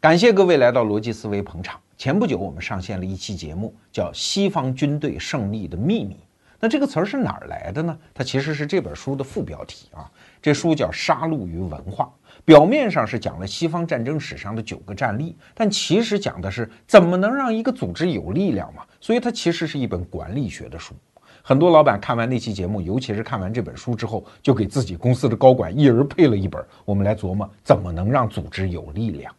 感谢各位来到逻辑思维捧场。前不久我们上线了一期节目，叫《西方军队胜利的秘密》。那这个词儿是哪儿来的呢？它其实是这本书的副标题啊。这书叫《杀戮与文化》，表面上是讲了西方战争史上的九个战例，但其实讲的是怎么能让一个组织有力量嘛。所以它其实是一本管理学的书。很多老板看完那期节目，尤其是看完这本书之后，就给自己公司的高管一人配了一本。我们来琢磨怎么能让组织有力量。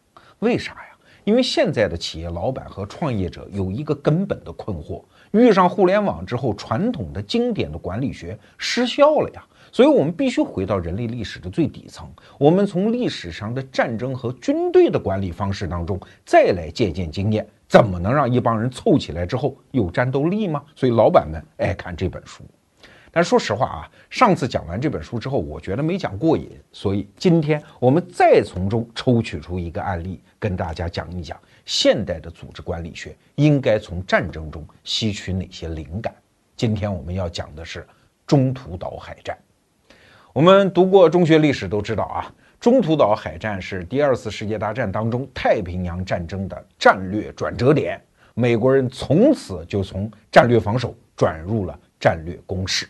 为啥呀？因为现在的企业老板和创业者有一个根本的困惑：遇上互联网之后，传统的经典的管理学失效了呀。所以我们必须回到人类历史的最底层，我们从历史上的战争和军队的管理方式当中再来借鉴经验，怎么能让一帮人凑起来之后有战斗力吗？所以老板们爱看这本书。但说实话啊，上次讲完这本书之后，我觉得没讲过瘾，所以今天我们再从中抽取出一个案例，跟大家讲一讲现代的组织管理学应该从战争中吸取哪些灵感。今天我们要讲的是中途岛海战。我们读过中学历史都知道啊，中途岛海战是第二次世界大战当中太平洋战争的战略转折点，美国人从此就从战略防守转入了。战略攻势！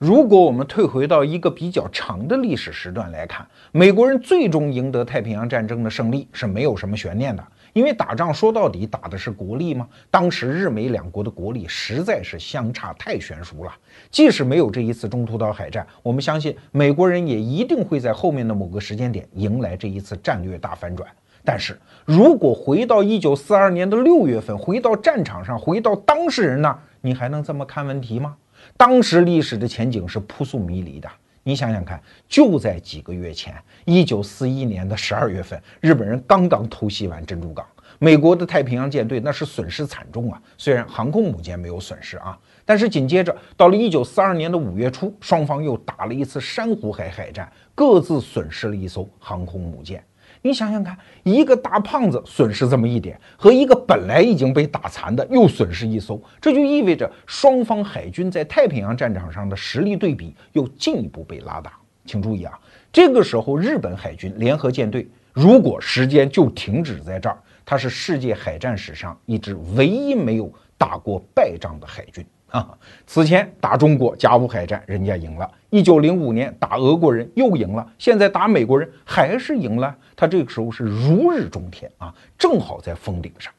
如果我们退回到一个比较长的历史时段来看，美国人最终赢得太平洋战争的胜利是没有什么悬念的，因为打仗说到底打的是国力嘛。当时日美两国的国力实在是相差太悬殊了，即使没有这一次中途岛海战，我们相信美国人也一定会在后面的某个时间点迎来这一次战略大反转。但是如果回到一九四二年的六月份，回到战场上，回到当事人那儿。你还能这么看问题吗？当时历史的前景是扑朔迷离的。你想想看，就在几个月前，一九四一年的十二月份，日本人刚刚偷袭完珍珠港，美国的太平洋舰队那是损失惨重啊。虽然航空母舰没有损失啊，但是紧接着到了一九四二年的五月初，双方又打了一次珊瑚海海战，各自损失了一艘航空母舰。你想想看，一个大胖子损失这么一点，和一个本来已经被打残的又损失一艘，这就意味着双方海军在太平洋战场上的实力对比又进一步被拉大。请注意啊，这个时候日本海军联合舰队如果时间就停止在这儿，它是世界海战史上一支唯一没有打过败仗的海军。啊，此前打中国甲午海战，人家赢了；一九零五年打俄国人又赢了，现在打美国人还是赢了。他这个时候是如日中天啊，正好在峰顶上。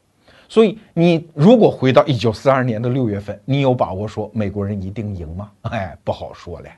所以你如果回到一九四二年的六月份，你有把握说美国人一定赢吗？哎，不好说嘞。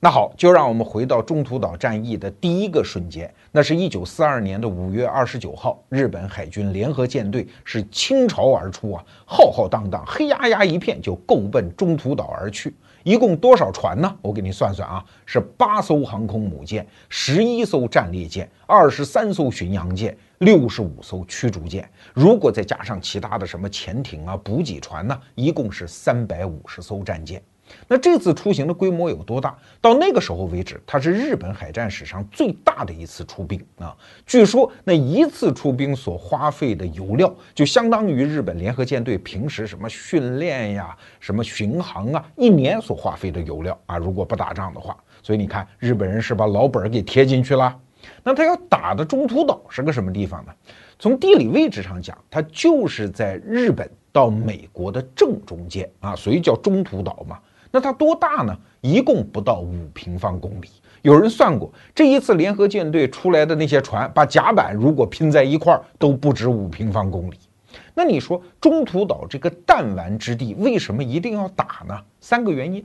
那好，就让我们回到中途岛战役的第一个瞬间，那是一九四二年的五月二十九号，日本海军联合舰队是倾巢而出啊，浩浩荡荡，黑压压一片就够奔中途岛而去。一共多少船呢？我给你算算啊，是八艘航空母舰，十一艘战列舰，二十三艘巡洋舰，六十五艘驱逐舰。如果再加上其他的什么潜艇啊、补给船呢，一共是三百五十艘战舰。那这次出行的规模有多大？到那个时候为止，它是日本海战史上最大的一次出兵啊！据说那一次出兵所花费的油料，就相当于日本联合舰队平时什么训练呀、什么巡航啊，一年所花费的油料啊！如果不打仗的话，所以你看，日本人是把老本儿给贴进去了。那他要打的中途岛是个什么地方呢？从地理位置上讲，它就是在日本到美国的正中间啊，所以叫中途岛嘛。那它多大呢？一共不到五平方公里。有人算过，这一次联合舰队出来的那些船，把甲板如果拼在一块儿，都不止五平方公里。那你说中途岛这个弹丸之地，为什么一定要打呢？三个原因。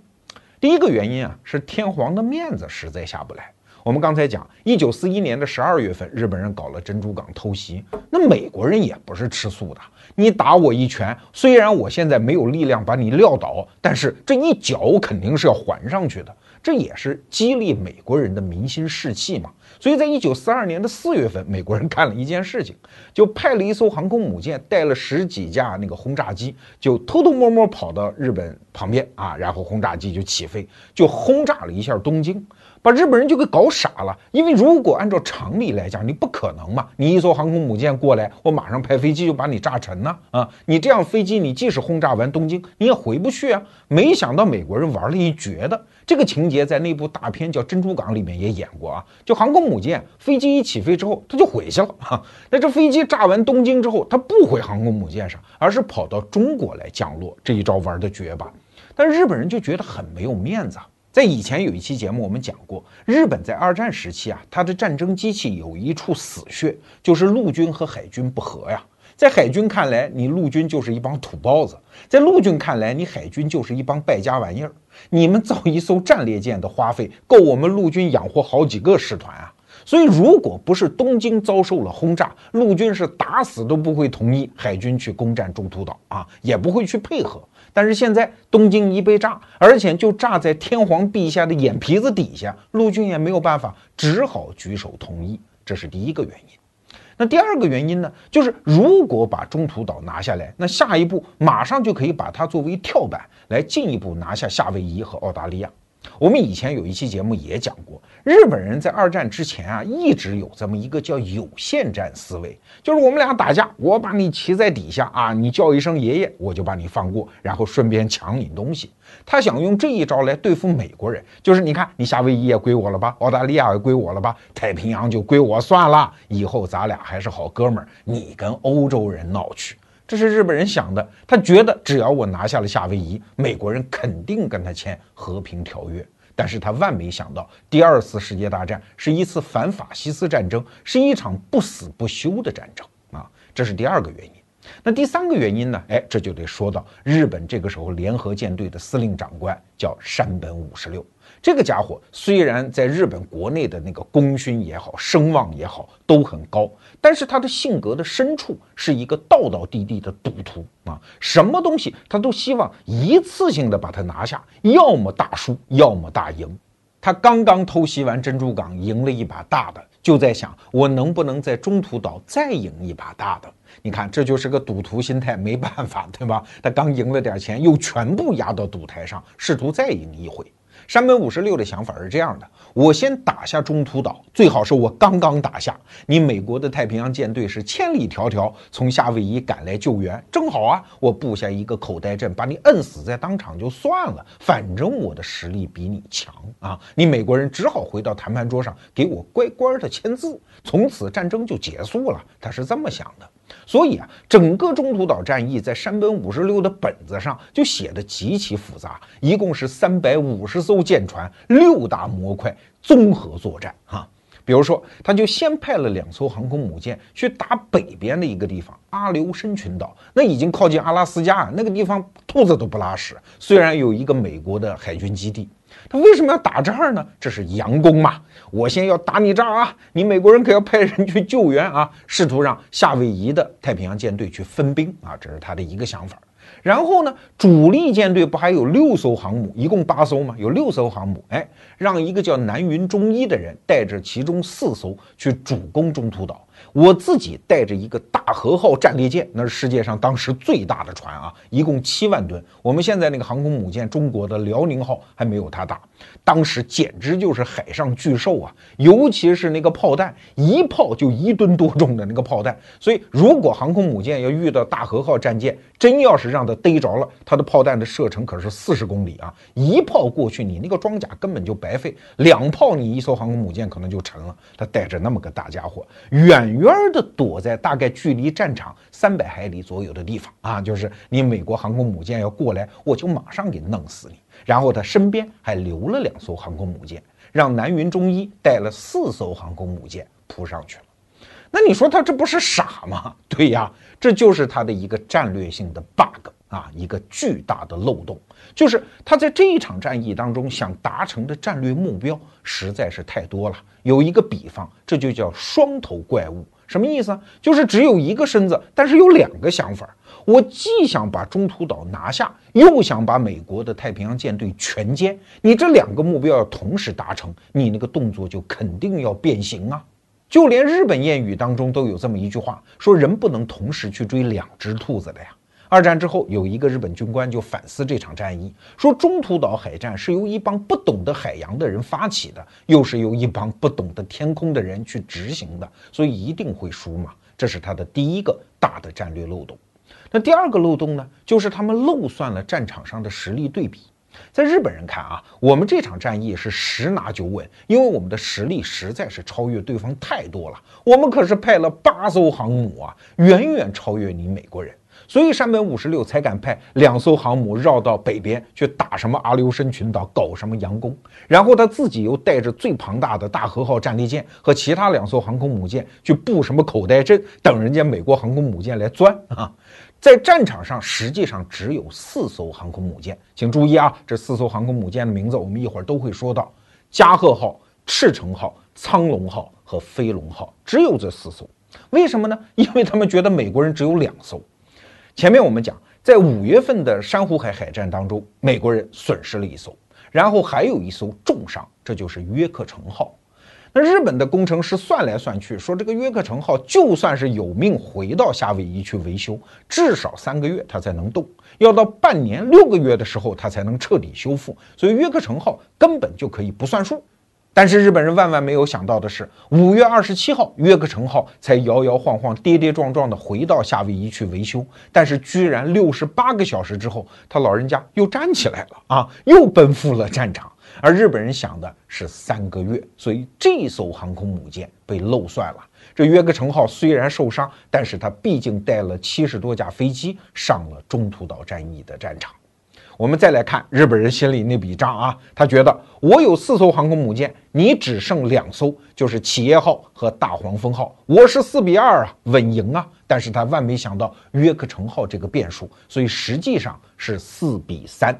第一个原因啊，是天皇的面子实在下不来。我们刚才讲，一九四一年的十二月份，日本人搞了珍珠港偷袭，那美国人也不是吃素的。你打我一拳，虽然我现在没有力量把你撂倒，但是这一脚肯定是要还上去的。这也是激励美国人的民心士气嘛。所以在一九四二年的四月份，美国人干了一件事情，就派了一艘航空母舰，带了十几架那个轰炸机，就偷偷摸摸跑到日本旁边啊，然后轰炸机就起飞，就轰炸了一下东京。把日本人就给搞傻了。因为如果按照常理来讲，你不可能嘛，你一艘航空母舰过来，我马上派飞机就把你炸沉呢啊！你这样飞机，你即使轰炸完东京，你也回不去啊。没想到美国人玩了一绝的。这个情节在那部大片叫《珍珠港》里面也演过啊，就航空母舰飞机一起飞之后，它就回去了哈。那这飞机炸完东京之后，它不回航空母舰上，而是跑到中国来降落。这一招玩的绝吧？但日本人就觉得很没有面子。啊在以前有一期节目我们讲过，日本在二战时期啊，它的战争机器有一处死穴，就是陆军和海军不和呀。在海军看来，你陆军就是一帮土包子；在陆军看来，你海军就是一帮败家玩意儿。你们造一艘战列舰的花费，够我们陆军养活好几个师团啊！所以，如果不是东京遭受了轰炸，陆军是打死都不会同意海军去攻占中途岛啊，也不会去配合。但是现在东京一被炸，而且就炸在天皇陛下的眼皮子底下，陆军也没有办法，只好举手同意。这是第一个原因。那第二个原因呢，就是如果把中途岛拿下来，那下一步马上就可以把它作为跳板，来进一步拿下夏威夷和澳大利亚。我们以前有一期节目也讲过，日本人在二战之前啊，一直有这么一个叫有限战思维，就是我们俩打架，我把你骑在底下啊，你叫一声爷爷，我就把你放过，然后顺便抢你东西。他想用这一招来对付美国人，就是你看，你夏威夷也归我了吧，澳大利亚也归我了吧，太平洋就归我算了，以后咱俩还是好哥们儿，你跟欧洲人闹去。这是日本人想的，他觉得只要我拿下了夏威夷，美国人肯定跟他签和平条约。但是他万没想到，第二次世界大战是一次反法西斯战争，是一场不死不休的战争啊！这是第二个原因。那第三个原因呢？哎，这就得说到日本这个时候联合舰队的司令长官叫山本五十六。这个家伙虽然在日本国内的那个功勋也好，声望也好都很高，但是他的性格的深处是一个道道地地的赌徒啊！什么东西他都希望一次性的把它拿下，要么大输，要么大赢。他刚刚偷袭完珍珠港，赢了一把大的，就在想我能不能在中途岛再赢一把大的。你看，这就是个赌徒心态，没办法，对吧？他刚赢了点钱，又全部压到赌台上，试图再赢一回。山本五十六的想法是这样的：我先打下中途岛，最好是我刚刚打下，你美国的太平洋舰队是千里迢迢从夏威夷赶来救援，正好啊，我布下一个口袋阵，把你摁死在当场就算了，反正我的实力比你强啊，你美国人只好回到谈判桌上给我乖乖的签字，从此战争就结束了。他是这么想的。所以啊，整个中途岛战役在山本五十六的本子上就写的极其复杂，一共是三百五十艘舰船，六大模块综合作战哈。比如说，他就先派了两艘航空母舰去打北边的一个地方阿留申群岛，那已经靠近阿拉斯加，那个地方兔子都不拉屎。虽然有一个美国的海军基地。他为什么要打这呢？这是佯攻嘛！我先要打你这啊！你美国人可要派人去救援啊！试图让夏威夷的太平洋舰队去分兵啊！这是他的一个想法。然后呢，主力舰队不还有六艘航母，一共八艘吗？有六艘航母，哎，让一个叫南云忠一的人带着其中四艘去主攻中途岛。我自己带着一个大和号战列舰，那是世界上当时最大的船啊，一共七万吨。我们现在那个航空母舰，中国的辽宁号还没有它大。当时简直就是海上巨兽啊！尤其是那个炮弹，一炮就一吨多重的那个炮弹。所以，如果航空母舰要遇到大和号战舰，真要是让它逮着了，它的炮弹的射程可是四十公里啊！一炮过去，你那个装甲根本就白费；两炮，你一艘航空母舰可能就沉了。它带着那么个大家伙，远远。远的躲在大概距离战场三百海里左右的地方啊，就是你美国航空母舰要过来，我就马上给弄死你。然后他身边还留了两艘航空母舰，让南云忠一带了四艘航空母舰扑上去了。那你说他这不是傻吗？对呀，这就是他的一个战略性的 bug 啊，一个巨大的漏洞。就是他在这一场战役当中想达成的战略目标实在是太多了。有一个比方，这就叫双头怪物。什么意思？就是只有一个身子，但是有两个想法。我既想把中途岛拿下，又想把美国的太平洋舰队全歼。你这两个目标要同时达成，你那个动作就肯定要变形啊！就连日本谚语当中都有这么一句话，说人不能同时去追两只兔子的呀。二战之后，有一个日本军官就反思这场战役，说中途岛海战是由一帮不懂得海洋的人发起的，又是由一帮不懂得天空的人去执行的，所以一定会输嘛。这是他的第一个大的战略漏洞。那第二个漏洞呢，就是他们漏算了战场上的实力对比。在日本人看啊，我们这场战役是十拿九稳，因为我们的实力实在是超越对方太多了。我们可是派了八艘航母啊，远远超越你美国人，所以山本五十六才敢派两艘航母绕到北边去打什么阿留申群岛，搞什么佯攻。然后他自己又带着最庞大的大和号战列舰和其他两艘航空母舰去布什么口袋阵，等人家美国航空母舰来钻啊。在战场上，实际上只有四艘航空母舰，请注意啊，这四艘航空母舰的名字我们一会儿都会说到：加贺号、赤城号、苍龙号和飞龙号，只有这四艘。为什么呢？因为他们觉得美国人只有两艘。前面我们讲，在五月份的珊瑚海海战当中，美国人损失了一艘，然后还有一艘重伤，这就是约克城号。那日本的工程师算来算去，说这个约克城号就算是有命回到夏威夷去维修，至少三个月它才能动，要到半年六个月的时候它才能彻底修复，所以约克城号根本就可以不算数。但是日本人万万没有想到的是，五月二十七号约克城号才摇摇晃晃、跌跌撞撞地回到夏威夷去维修，但是居然六十八个小时之后，他老人家又站起来了啊，又奔赴了战场。而日本人想的是三个月，所以这艘航空母舰被漏算了。这约克城号虽然受伤，但是它毕竟带了七十多架飞机上了中途岛战役的战场。我们再来看日本人心里那笔账啊，他觉得我有四艘航空母舰，你只剩两艘，就是企业号和大黄蜂号，我是四比二啊，稳赢啊。但是他万没想到约克城号这个变数，所以实际上是四比三。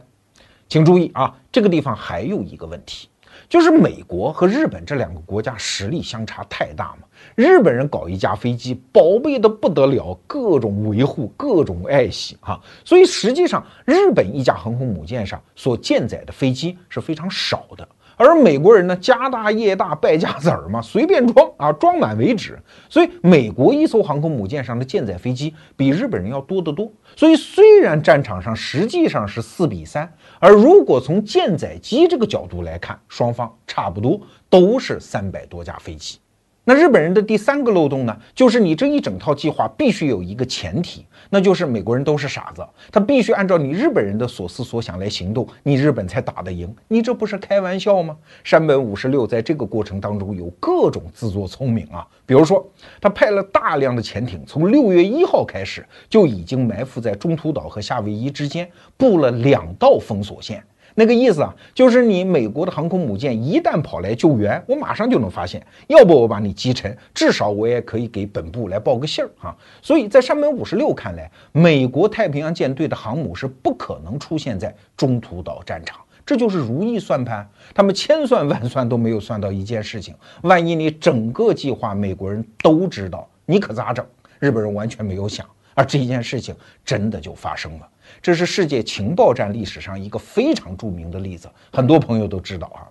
请注意啊，这个地方还有一个问题，就是美国和日本这两个国家实力相差太大嘛。日本人搞一架飞机，宝贝的不得了，各种维护，各种爱惜啊。所以实际上，日本一架航空母舰上所舰载的飞机是非常少的。而美国人呢，家大业大，败家子儿嘛，随便装啊，装满为止。所以，美国一艘航空母舰上的舰载飞机比日本人要多得多。所以，虽然战场上实际上是四比三，而如果从舰载机这个角度来看，双方差不多都是三百多架飞机。那日本人的第三个漏洞呢，就是你这一整套计划必须有一个前提，那就是美国人都是傻子，他必须按照你日本人的所思所想来行动，你日本才打得赢。你这不是开玩笑吗？山本五十六在这个过程当中有各种自作聪明啊，比如说他派了大量的潜艇，从六月一号开始就已经埋伏在中途岛和夏威夷之间，布了两道封锁线。那个意思啊，就是你美国的航空母舰一旦跑来救援，我马上就能发现，要不我把你击沉，至少我也可以给本部来报个信儿啊。所以在山本五十六看来，美国太平洋舰队的航母是不可能出现在中途岛战场，这就是如意算盘。他们千算万算都没有算到一件事情：万一你整个计划美国人都知道，你可咋整？日本人完全没有想，而这件事情真的就发生了。这是世界情报战历史上一个非常著名的例子，很多朋友都知道啊。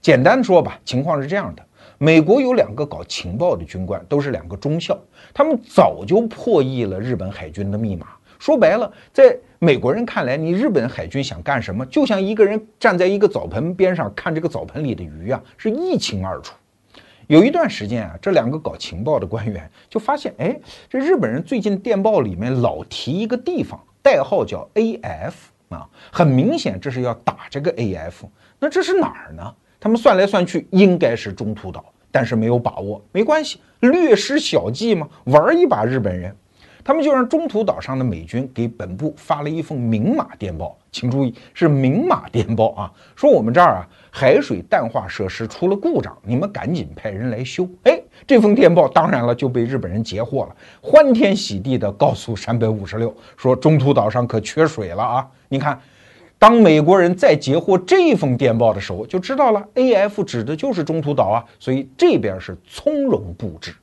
简单说吧，情况是这样的：美国有两个搞情报的军官，都是两个中校，他们早就破译了日本海军的密码。说白了，在美国人看来，你日本海军想干什么，就像一个人站在一个澡盆边上看这个澡盆里的鱼啊，是一清二楚。有一段时间啊，这两个搞情报的官员就发现，哎，这日本人最近电报里面老提一个地方。代号叫 AF 啊，很明显这是要打这个 AF。那这是哪儿呢？他们算来算去，应该是中途岛，但是没有把握。没关系，略施小计嘛，玩一把日本人。他们就让中途岛上的美军给本部发了一封明码电报，请注意是明码电报啊，说我们这儿啊海水淡化设施出了故障，你们赶紧派人来修。哎。这封电报当然了就被日本人截获了，欢天喜地的告诉山本五十六说中途岛上可缺水了啊！你看，当美国人再截获这封电报的时候，就知道了 A F 指的就是中途岛啊，所以这边是从容布置。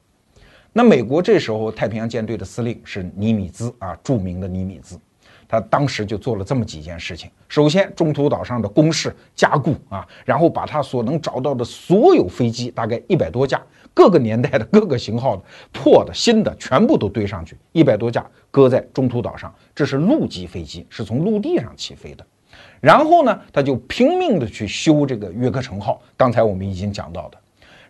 那美国这时候太平洋舰队的司令是尼米兹啊，著名的尼米兹。他当时就做了这么几件事情：首先，中途岛上的工事加固啊，然后把他所能找到的所有飞机，大概一百多架，各个年代的、各个型号的、破的、新的，全部都堆上去，一百多架搁在中途岛上。这是陆基飞机，是从陆地上起飞的。然后呢，他就拼命的去修这个约克城号，刚才我们已经讲到的。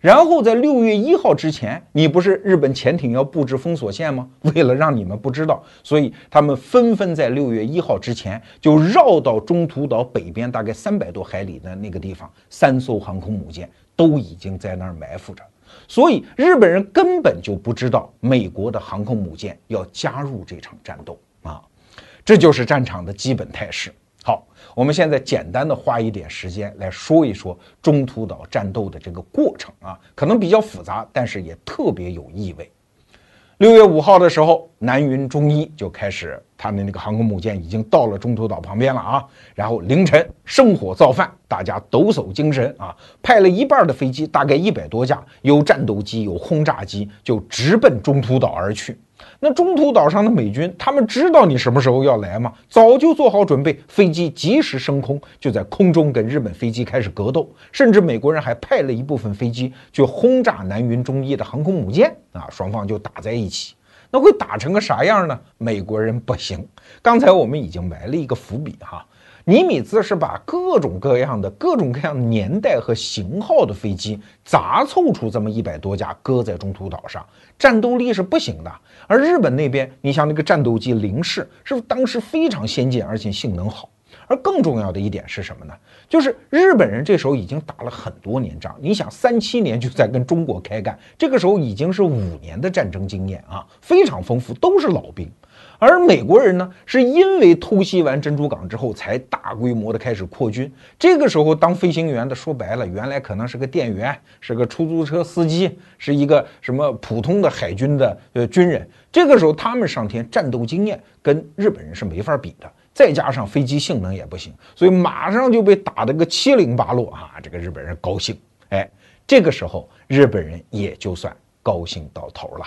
然后在六月一号之前，你不是日本潜艇要布置封锁线吗？为了让你们不知道，所以他们纷纷在六月一号之前就绕到中途岛北边大概三百多海里的那个地方，三艘航空母舰都已经在那儿埋伏着，所以日本人根本就不知道美国的航空母舰要加入这场战斗啊，这就是战场的基本态势。我们现在简单的花一点时间来说一说中途岛战斗的这个过程啊，可能比较复杂，但是也特别有意味。六月五号的时候，南云中一就开始，他们那个航空母舰已经到了中途岛旁边了啊。然后凌晨生火造饭，大家抖擞精神啊，派了一半的飞机，大概一百多架，有战斗机，有轰炸机，就直奔中途岛而去。那中途岛上的美军，他们知道你什么时候要来吗？早就做好准备，飞机及时升空，就在空中跟日本飞机开始格斗。甚至美国人还派了一部分飞机去轰炸南云中一的航空母舰啊，双方就打在一起。那会打成个啥样呢？美国人不行。刚才我们已经埋了一个伏笔哈。尼米兹是把各种各样的、各种各样年代和型号的飞机杂凑出这么一百多架，搁在中途岛上，战斗力是不行的。而日本那边，你像那个战斗机零式，是当时非常先进，而且性能好。而更重要的一点是什么呢？就是日本人这时候已经打了很多年仗。你想，三七年就在跟中国开干，这个时候已经是五年的战争经验啊，非常丰富，都是老兵。而美国人呢，是因为偷袭完珍珠港之后，才大规模的开始扩军。这个时候当飞行员的，说白了，原来可能是个店员，是个出租车司机，是一个什么普通的海军的呃军人。这个时候他们上天战斗经验跟日本人是没法比的，再加上飞机性能也不行，所以马上就被打得个七零八落啊！这个日本人高兴，哎，这个时候日本人也就算高兴到头了。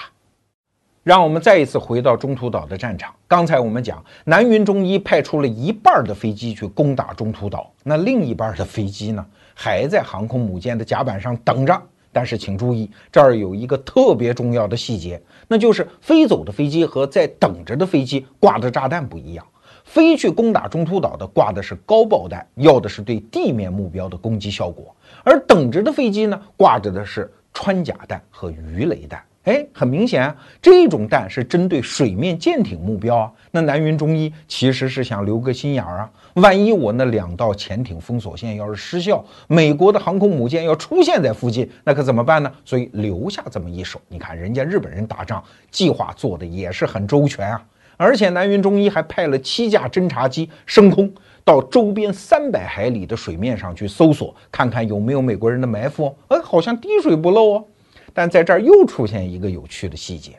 让我们再一次回到中途岛的战场。刚才我们讲，南云中一派出了一半的飞机去攻打中途岛，那另一半的飞机呢，还在航空母舰的甲板上等着。但是请注意，这儿有一个特别重要的细节，那就是飞走的飞机和在等着的飞机挂的炸弹不一样。飞去攻打中途岛的挂的是高爆弹，要的是对地面目标的攻击效果；而等着的飞机呢，挂着的是穿甲弹和鱼雷弹。哎，很明显，啊这种弹是针对水面舰艇目标啊。那南云中一其实是想留个心眼儿啊，万一我那两道潜艇封锁线要是失效，美国的航空母舰要出现在附近，那可怎么办呢？所以留下这么一手。你看，人家日本人打仗计划做的也是很周全啊。而且南云中一还派了七架侦察机升空到周边三百海里的水面上去搜索，看看有没有美国人的埋伏。哎，好像滴水不漏哦。但在这儿又出现一个有趣的细节，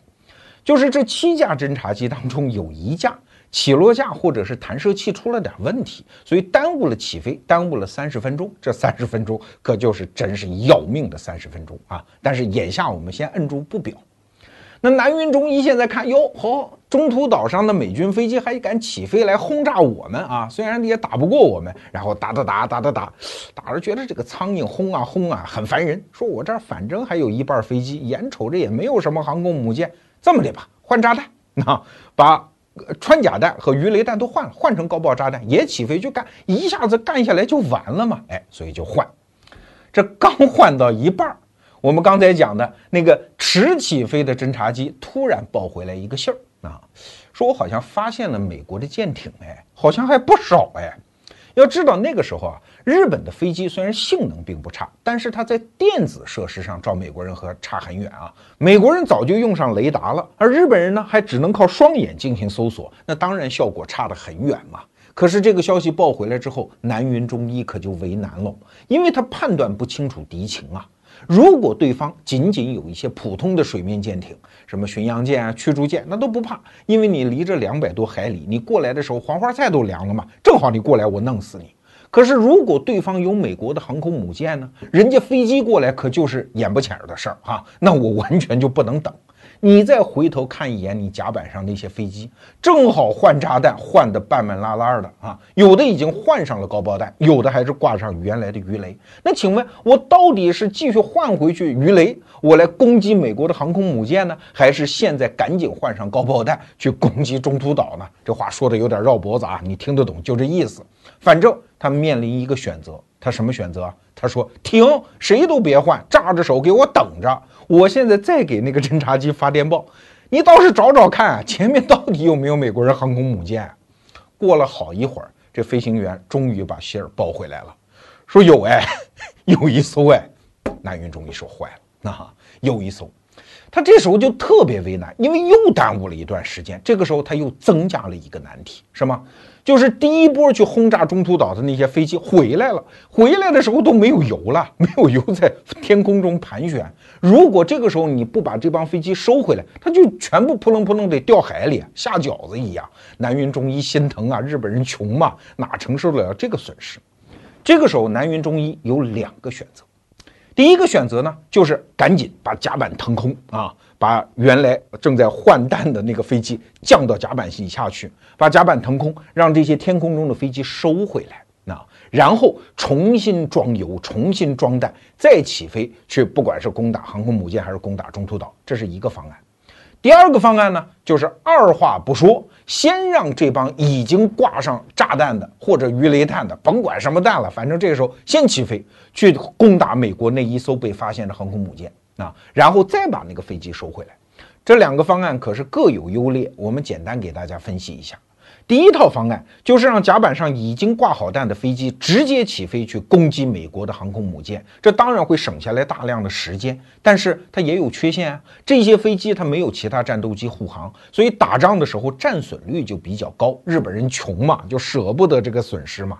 就是这七架侦察机当中有一架起落架或者是弹射器出了点问题，所以耽误了起飞，耽误了三十分钟。这三十分钟可就是真是要命的三十分钟啊！但是眼下我们先摁住不表。那南云中一现在看哟，好，中途岛上的美军飞机还敢起飞来轰炸我们啊！虽然也打不过我们，然后打打打打打打，打着觉得这个苍蝇轰啊轰啊很烦人。说我这儿反正还有一半飞机，眼瞅着也没有什么航空母舰，这么的吧，换炸弹，那把穿甲弹和鱼雷弹都换了，换成高爆炸弹也起飞就干，一下子干下来就完了嘛！哎，所以就换。这刚换到一半儿。我们刚才讲的那个迟起飞的侦察机突然报回来一个信儿啊，说我好像发现了美国的舰艇，哎，好像还不少哎。要知道那个时候啊，日本的飞机虽然性能并不差，但是它在电子设施上照美国人和差很远啊。美国人早就用上雷达了，而日本人呢还只能靠双眼进行搜索，那当然效果差得很远嘛。可是这个消息报回来之后，南云中一可就为难了，因为他判断不清楚敌情啊。如果对方仅仅有一些普通的水面舰艇，什么巡洋舰啊、驱逐舰，那都不怕，因为你离着两百多海里，你过来的时候黄花菜都凉了嘛，正好你过来我弄死你。可是如果对方有美国的航空母舰呢，人家飞机过来可就是眼不浅的事儿哈，那我完全就不能等。你再回头看一眼你甲板上那些飞机，正好换炸弹换的半半拉拉的啊，有的已经换上了高爆弹，有的还是挂上原来的鱼雷。那请问，我到底是继续换回去鱼雷，我来攻击美国的航空母舰呢，还是现在赶紧换上高爆弹去攻击中途岛呢？这话说的有点绕脖子啊，你听得懂就这意思。反正他面临一个选择，他什么选择？他说：“停，谁都别换，扎着手给我等着。我现在再给那个侦察机发电报，你倒是找找看，前面到底有没有美国人航空母舰。”过了好一会儿，这飞行员终于把信儿抱回来了，说：“有哎，有一艘哎。”南云终于说：“坏了，那有一艘。”他这时候就特别为难，因为又耽误了一段时间。这个时候他又增加了一个难题，什么？就是第一波去轰炸中途岛的那些飞机回来了，回来的时候都没有油了，没有油在天空中盘旋。如果这个时候你不把这帮飞机收回来，它就全部扑棱扑棱得掉海里，下饺子一样。南云忠一心疼啊，日本人穷嘛，哪承受得了这个损失？这个时候南云忠一有两个选择。第一个选择呢，就是赶紧把甲板腾空啊，把原来正在换弹的那个飞机降到甲板以下去，把甲板腾空，让这些天空中的飞机收回来，那然后重新装油、重新装弹，再起飞去，不管是攻打航空母舰还是攻打中途岛，这是一个方案。第二个方案呢，就是二话不说。先让这帮已经挂上炸弹的或者鱼雷弹的，甭管什么弹了，反正这个时候先起飞去攻打美国那一艘被发现的航空母舰啊，然后再把那个飞机收回来。这两个方案可是各有优劣，我们简单给大家分析一下。第一套方案就是让甲板上已经挂好弹的飞机直接起飞去攻击美国的航空母舰，这当然会省下来大量的时间，但是它也有缺陷啊。这些飞机它没有其他战斗机护航，所以打仗的时候战损率就比较高。日本人穷嘛，就舍不得这个损失嘛。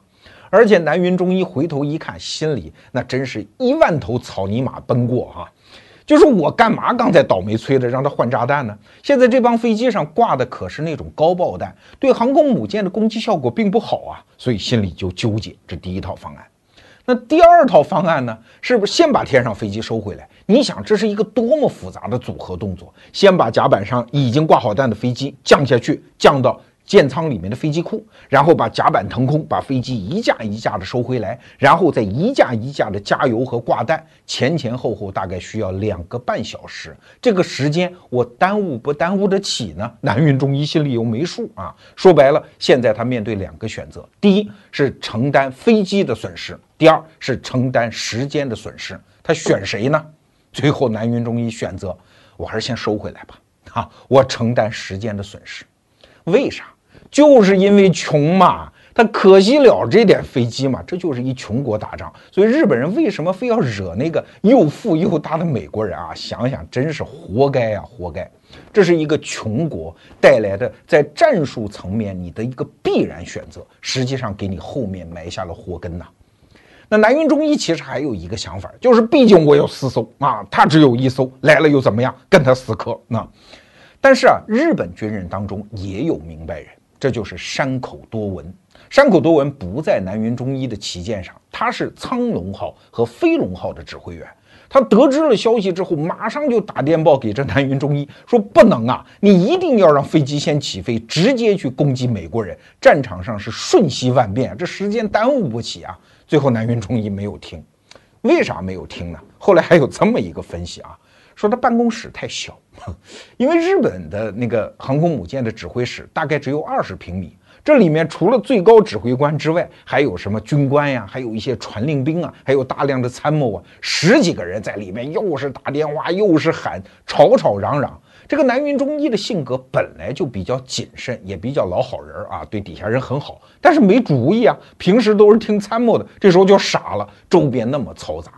而且南云忠一回头一看，心里那真是一万头草泥马奔过哈。就是我干嘛刚才倒霉催的让他换炸弹呢？现在这帮飞机上挂的可是那种高爆弹，对航空母舰的攻击效果并不好啊，所以心里就纠结。这第一套方案，那第二套方案呢？是不是先把天上飞机收回来？你想这是一个多么复杂的组合动作？先把甲板上已经挂好弹的飞机降下去，降到。舰舱里面的飞机库，然后把甲板腾空，把飞机一架一架的收回来，然后再一架一架的加油和挂弹，前前后后大概需要两个半小时。这个时间我耽误不耽误得起呢？南云中一心里又没数啊。说白了，现在他面对两个选择：第一是承担飞机的损失，第二是承担时间的损失。他选谁呢？最后南云中一选择，我还是先收回来吧。啊，我承担时间的损失，为啥？就是因为穷嘛，他可惜了这点飞机嘛，这就是一穷国打仗。所以日本人为什么非要惹那个又富又大的美国人啊？想想真是活该呀，活该！这是一个穷国带来的在战术层面你的一个必然选择，实际上给你后面埋下了祸根呐。那南云忠一其实还有一个想法，就是毕竟我有四艘啊，他只有一艘，来了又怎么样？跟他死磕那。但是啊，日本军人当中也有明白人。这就是山口多闻。山口多闻不在南云忠一的旗舰上，他是苍龙号和飞龙号的指挥员。他得知了消息之后，马上就打电报给这南云忠一，说不能啊，你一定要让飞机先起飞，直接去攻击美国人。战场上是瞬息万变，这时间耽误不起啊。最后南云忠一没有听，为啥没有听呢？后来还有这么一个分析啊。说他办公室太小，因为日本的那个航空母舰的指挥室大概只有二十平米，这里面除了最高指挥官之外，还有什么军官呀，还有一些传令兵啊，还有大量的参谋啊，十几个人在里面，又是打电话，又是喊，吵吵嚷嚷。这个南云忠一的性格本来就比较谨慎，也比较老好人啊，对底下人很好，但是没主意啊，平时都是听参谋的，这时候就傻了，周边那么嘈杂。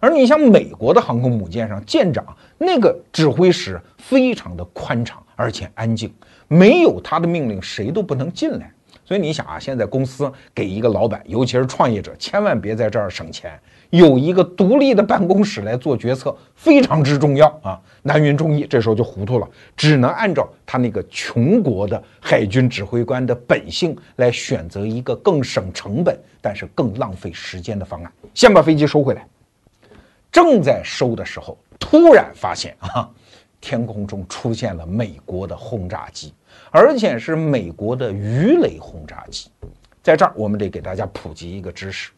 而你像美国的航空母舰上，舰长那个指挥室非常的宽敞，而且安静，没有他的命令，谁都不能进来。所以你想啊，现在公司给一个老板，尤其是创业者，千万别在这儿省钱，有一个独立的办公室来做决策，非常之重要啊。南云忠一这时候就糊涂了，只能按照他那个穷国的海军指挥官的本性来选择一个更省成本，但是更浪费时间的方案，先把飞机收回来。正在收的时候，突然发现 啊，天空中出现了美国的轰炸机，而且是美国的鱼雷轰炸机。在这儿，我们得给大家普及一个知识：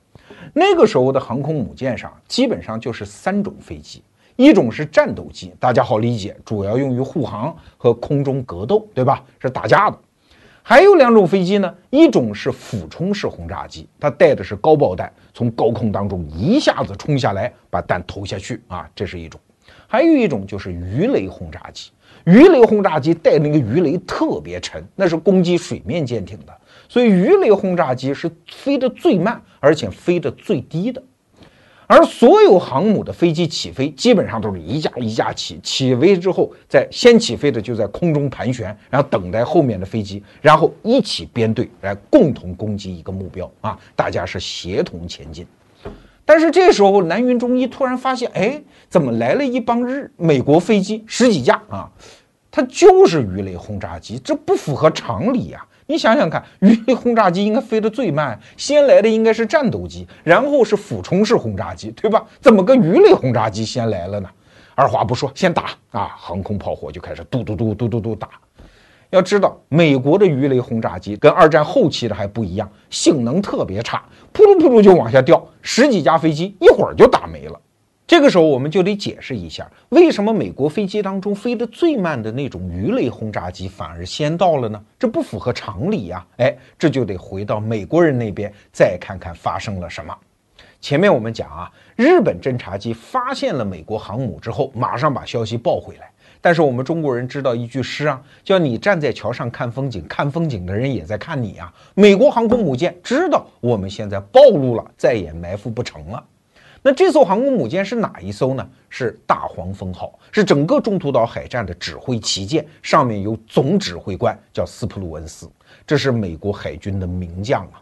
那个时候的航空母舰上基本上就是三种飞机，一种是战斗机，大家好理解，主要用于护航和空中格斗，对吧？是打架的。还有两种飞机呢，一种是俯冲式轰炸机，它带的是高爆弹，从高空当中一下子冲下来，把弹投下去啊，这是一种。还有一种就是鱼雷轰炸机，鱼雷轰炸机带那个鱼雷特别沉，那是攻击水面舰艇的，所以鱼雷轰炸机是飞得最慢，而且飞得最低的。而所有航母的飞机起飞，基本上都是一架一架起，起飞之后，在先起飞的就在空中盘旋，然后等待后面的飞机，然后一起编队来共同攻击一个目标啊！大家是协同前进。但是这时候南云中一突然发现，哎，怎么来了一帮日美国飞机十几架啊？它就是鱼雷轰炸机，这不符合常理呀！你想想看，鱼雷轰炸机应该飞得最慢，先来的应该是战斗机，然后是俯冲式轰炸机，对吧？怎么个鱼雷轰炸机先来了呢？二话不说，先打啊！航空炮火就开始嘟嘟嘟嘟嘟嘟打。要知道，美国的鱼雷轰炸机跟二战后期的还不一样，性能特别差，扑噜扑噜就往下掉，十几架飞机一会儿就打没了。这个时候我们就得解释一下，为什么美国飞机当中飞得最慢的那种鱼雷轰炸机反而先到了呢？这不符合常理呀！哎，这就得回到美国人那边再看看发生了什么。前面我们讲啊，日本侦察机发现了美国航母之后，马上把消息报回来。但是我们中国人知道一句诗啊，叫你站在桥上看风景，看风景的人也在看你啊。美国航空母舰知道我们现在暴露了，再也埋伏不成了。那这艘航空母舰是哪一艘呢？是大黄蜂号，是整个中途岛海战的指挥旗舰，上面有总指挥官叫斯普鲁恩斯，这是美国海军的名将啊。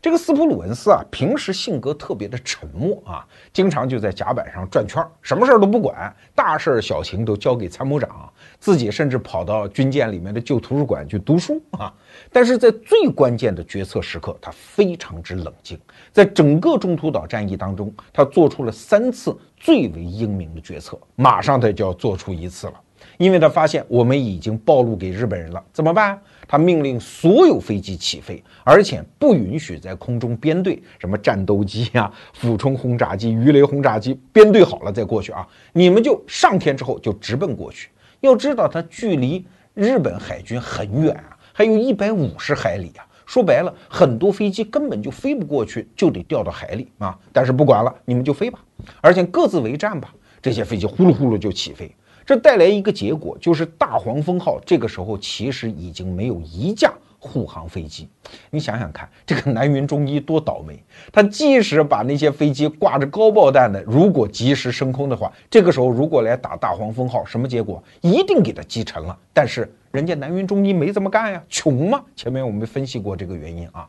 这个斯普鲁恩斯啊，平时性格特别的沉默啊，经常就在甲板上转圈，什么事儿都不管，大事小情都交给参谋长，自己甚至跑到军舰里面的旧图书馆去读书啊。但是在最关键的决策时刻，他非常之冷静。在整个中途岛战役当中，他做出了三次最为英明的决策，马上他就要做出一次了，因为他发现我们已经暴露给日本人了，怎么办？他命令所有飞机起飞，而且不允许在空中编队，什么战斗机啊、俯冲轰炸机、鱼雷轰炸机，编队好了再过去啊！你们就上天之后就直奔过去。要知道，它距离日本海军很远啊，还有一百五十海里啊。说白了，很多飞机根本就飞不过去，就得掉到海里啊。但是不管了，你们就飞吧，而且各自为战吧。这些飞机呼噜呼噜就起飞。这带来一个结果，就是大黄蜂号这个时候其实已经没有一架护航飞机。你想想看，这个南云中一多倒霉！他即使把那些飞机挂着高爆弹的，如果及时升空的话，这个时候如果来打大黄蜂号，什么结果？一定给他击沉了。但是人家南云中一没这么干呀，穷嘛。前面我们分析过这个原因啊。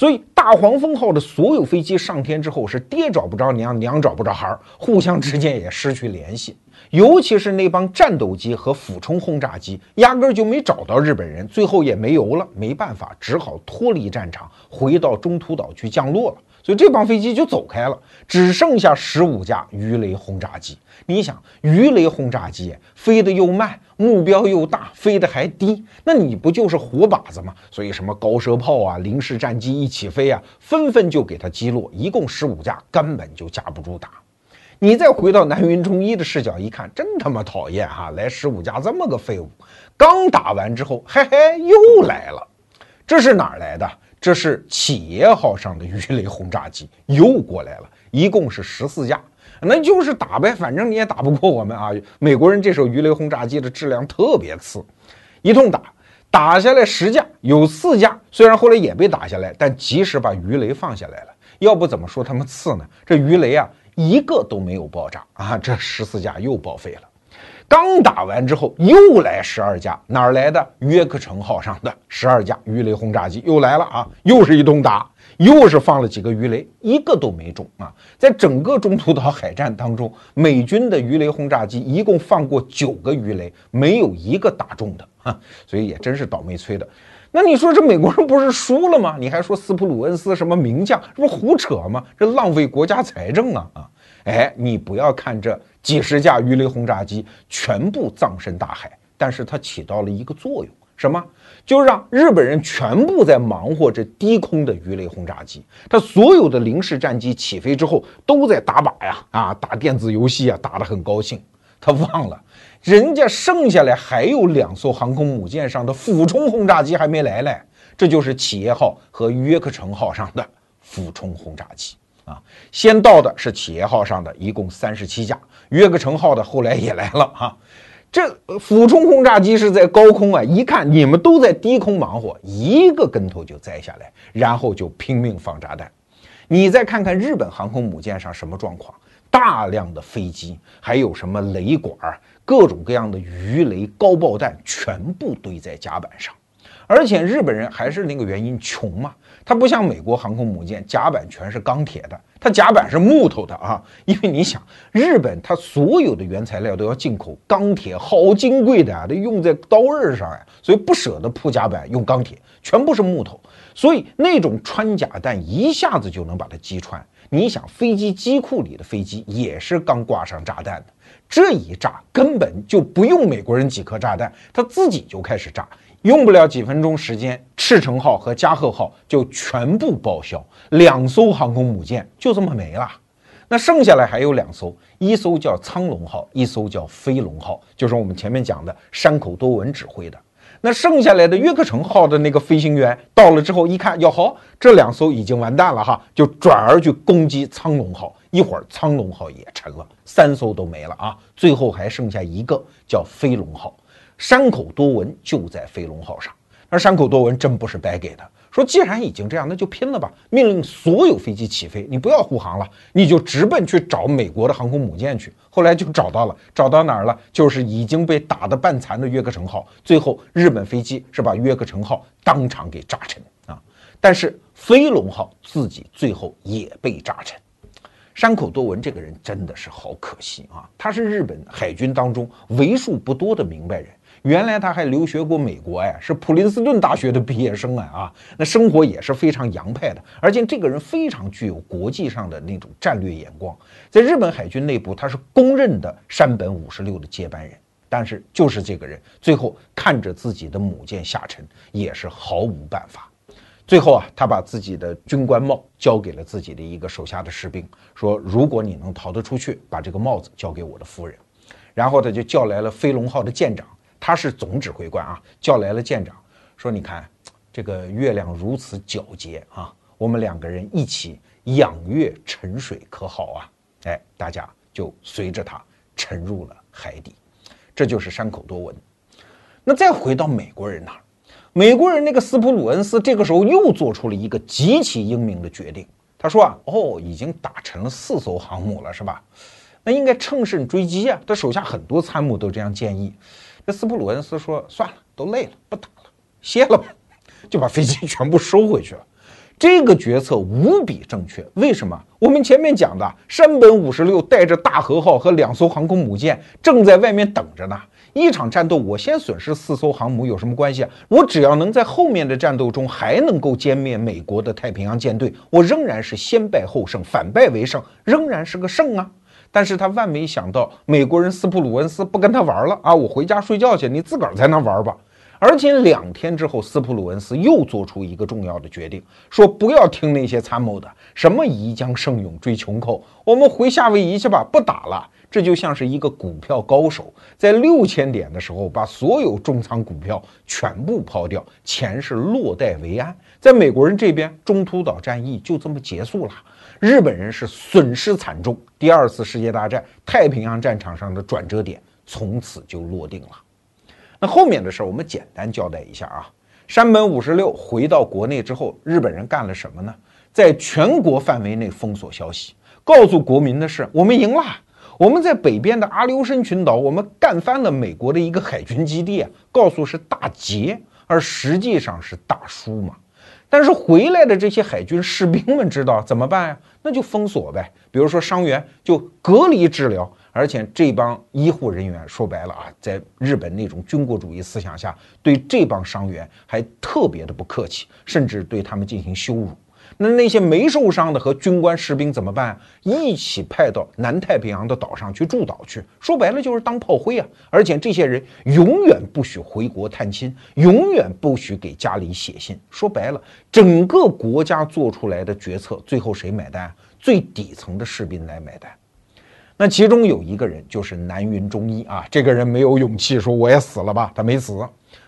所以大黄蜂号的所有飞机上天之后，是爹找不着娘，娘找不着孩儿，互相之间也失去联系。尤其是那帮战斗机和俯冲轰炸机，压根儿就没找到日本人，最后也没油了，没办法，只好脱离战场，回到中途岛去降落了。就这帮飞机就走开了，只剩下十五架鱼雷轰炸机。你想，鱼雷轰炸机飞得又慢，目标又大，飞得还低，那你不就是活靶子吗？所以什么高射炮啊、零式战机一起飞啊，纷纷就给它击落，一共十五架，根本就架不住打。你再回到南云中一的视角一看，真他妈讨厌哈！来十五架这么个废物，刚打完之后，嘿嘿，又来了。这是哪儿来的？这是企业号上的鱼雷轰炸机 又过来了，一共是十四架，那就是打呗，反正你也打不过我们啊。美国人这手鱼雷轰炸机的质量特别次，一通打，打下来十架，有四架虽然后来也被打下来，但及时把鱼雷放下来了。要不怎么说他们次呢？这鱼雷啊。一个都没有爆炸啊！这十四架又报废了。刚打完之后，又来十二架，哪儿来的？约克城号上的十二架鱼雷轰炸机又来了啊！又是一通打，又是放了几个鱼雷，一个都没中啊！在整个中途岛海战当中，美军的鱼雷轰炸机一共放过九个鱼雷，没有一个打中的啊！所以也真是倒霉催的。那你说这美国人不是输了吗？你还说斯普鲁恩斯什么名将，这不胡扯吗？这浪费国家财政啊！啊，哎，你不要看这几十架鱼雷轰炸机全部葬身大海，但是它起到了一个作用，什么？就让日本人全部在忙活这低空的鱼雷轰炸机。他所有的零式战机起飞之后都在打靶呀，啊，打电子游戏啊，打得很高兴。他忘了，人家剩下来还有两艘航空母舰上的俯冲轰炸机还没来嘞。这就是企业号和约克城号上的俯冲轰炸机啊。先到的是企业号上的，一共三十七架。约克城号的后来也来了啊。这俯冲轰炸机是在高空啊，一看你们都在低空忙活，一个跟头就栽下来，然后就拼命放炸弹。你再看看日本航空母舰上什么状况？大量的飞机，还有什么雷管各种各样的鱼雷、高爆弹，全部堆在甲板上。而且日本人还是那个原因穷嘛，它不像美国航空母舰，甲板全是钢铁的，它甲板是木头的啊。因为你想，日本它所有的原材料都要进口钢铁，好金贵的啊，得用在刀刃上呀，所以不舍得铺甲板用钢铁，全部是木头，所以那种穿甲弹一下子就能把它击穿。你想，飞机机库里的飞机也是刚挂上炸弹的，这一炸根本就不用美国人几颗炸弹，它自己就开始炸。用不了几分钟时间，赤城号和加贺号就全部报销，两艘航空母舰就这么没了。那剩下来还有两艘，一艘叫苍龙号，一艘叫飞龙号，就是我们前面讲的山口多文指挥的。那剩下来的约克城号的那个飞行员到了之后，一看，哟好，这两艘已经完蛋了哈，就转而去攻击苍龙号。一会儿苍龙号也沉了，三艘都没了啊，最后还剩下一个叫飞龙号。山口多文就在飞龙号上，而山口多文真不是白给的。说既然已经这样，那就拼了吧！命令所有飞机起飞，你不要护航了，你就直奔去找美国的航空母舰去。后来就找到了，找到哪儿了？就是已经被打得半残的约克城号。最后日本飞机是把约克城号当场给炸沉啊！但是飞龙号自己最后也被炸沉。山口多文这个人真的是好可惜啊！他是日本海军当中为数不多的明白人。原来他还留学过美国哎，是普林斯顿大学的毕业生啊啊，那生活也是非常洋派的，而且这个人非常具有国际上的那种战略眼光，在日本海军内部他是公认的山本五十六的接班人。但是就是这个人，最后看着自己的母舰下沉，也是毫无办法。最后啊，他把自己的军官帽交给了自己的一个手下的士兵，说：“如果你能逃得出去，把这个帽子交给我的夫人。”然后他就叫来了飞龙号的舰长。他是总指挥官啊，叫来了舰长，说：“你看，这个月亮如此皎洁啊，我们两个人一起仰月沉水可好啊？”哎，大家就随着他沉入了海底。这就是山口多文。那再回到美国人那儿，美国人那个斯普鲁恩斯这个时候又做出了一个极其英明的决定。他说啊，哦，已经打沉了四艘航母了，是吧？那应该乘胜追击啊。他手下很多参谋都这样建议。这斯普鲁恩斯说：“算了，都累了，不打了，歇了吧。”就把飞机 全部收回去了。这个决策无比正确。为什么？我们前面讲的山本五十六带着大和号和两艘航空母舰正在外面等着呢。一场战斗，我先损失四艘航母有什么关系啊？我只要能在后面的战斗中还能够歼灭美国的太平洋舰队，我仍然是先败后胜，反败为胜，仍然是个胜啊。但是他万没想到，美国人斯普鲁恩斯不跟他玩了啊！我回家睡觉去，你自个儿在那玩吧。而且两天之后，斯普鲁恩斯又做出一个重要的决定，说不要听那些参谋的，什么宜将胜勇追穷寇，我们回夏威夷去吧，不打了。这就像是一个股票高手，在六千点的时候把所有重仓股票全部抛掉，钱是落袋为安。在美国人这边，中途岛战役就这么结束了。日本人是损失惨重，第二次世界大战太平洋战场上的转折点从此就落定了。那后面的事儿我们简单交代一下啊。山本五十六回到国内之后，日本人干了什么呢？在全国范围内封锁消息，告诉国民的是我们赢了，我们在北边的阿留申群岛，我们干翻了美国的一个海军基地啊，告诉是大捷，而实际上是大输嘛。但是回来的这些海军士兵们知道怎么办呀？那就封锁呗。比如说伤员就隔离治疗，而且这帮医护人员说白了啊，在日本那种军国主义思想下，对这帮伤员还特别的不客气，甚至对他们进行羞辱。那那些没受伤的和军官士兵怎么办？一起派到南太平洋的岛上去驻岛去。说白了就是当炮灰啊！而且这些人永远不许回国探亲，永远不许给家里写信。说白了，整个国家做出来的决策，最后谁买单？最底层的士兵来买单。那其中有一个人就是南云忠一啊，这个人没有勇气说我也死了吧，他没死。